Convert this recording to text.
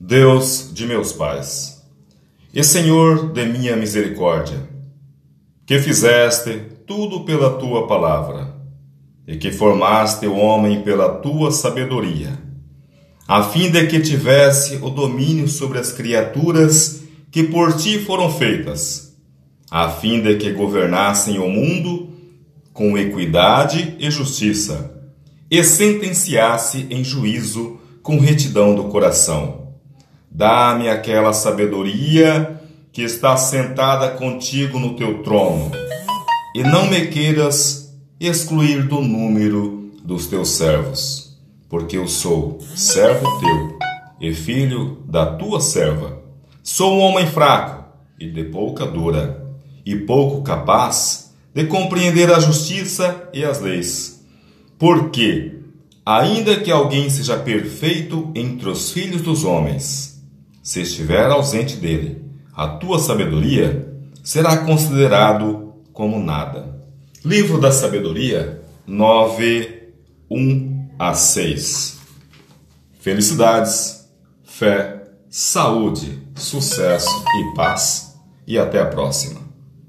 Deus de meus pais, e Senhor de minha misericórdia, que fizeste tudo pela tua palavra, e que formaste o homem pela tua sabedoria, a fim de que tivesse o domínio sobre as criaturas que por ti foram feitas, a fim de que governassem o mundo com equidade e justiça, e sentenciasse em juízo com retidão do coração Dá-me aquela sabedoria que está sentada contigo no teu trono, e não me queiras excluir do número dos teus servos, porque eu sou servo teu e filho da tua serva. Sou um homem fraco e de pouca dura, e pouco capaz de compreender a justiça e as leis. Porque, ainda que alguém seja perfeito entre os filhos dos homens, se estiver ausente dele, a tua sabedoria será considerado como nada. Livro da Sabedoria 9, 1 a 6. Felicidades, fé, saúde, sucesso e paz. E até a próxima.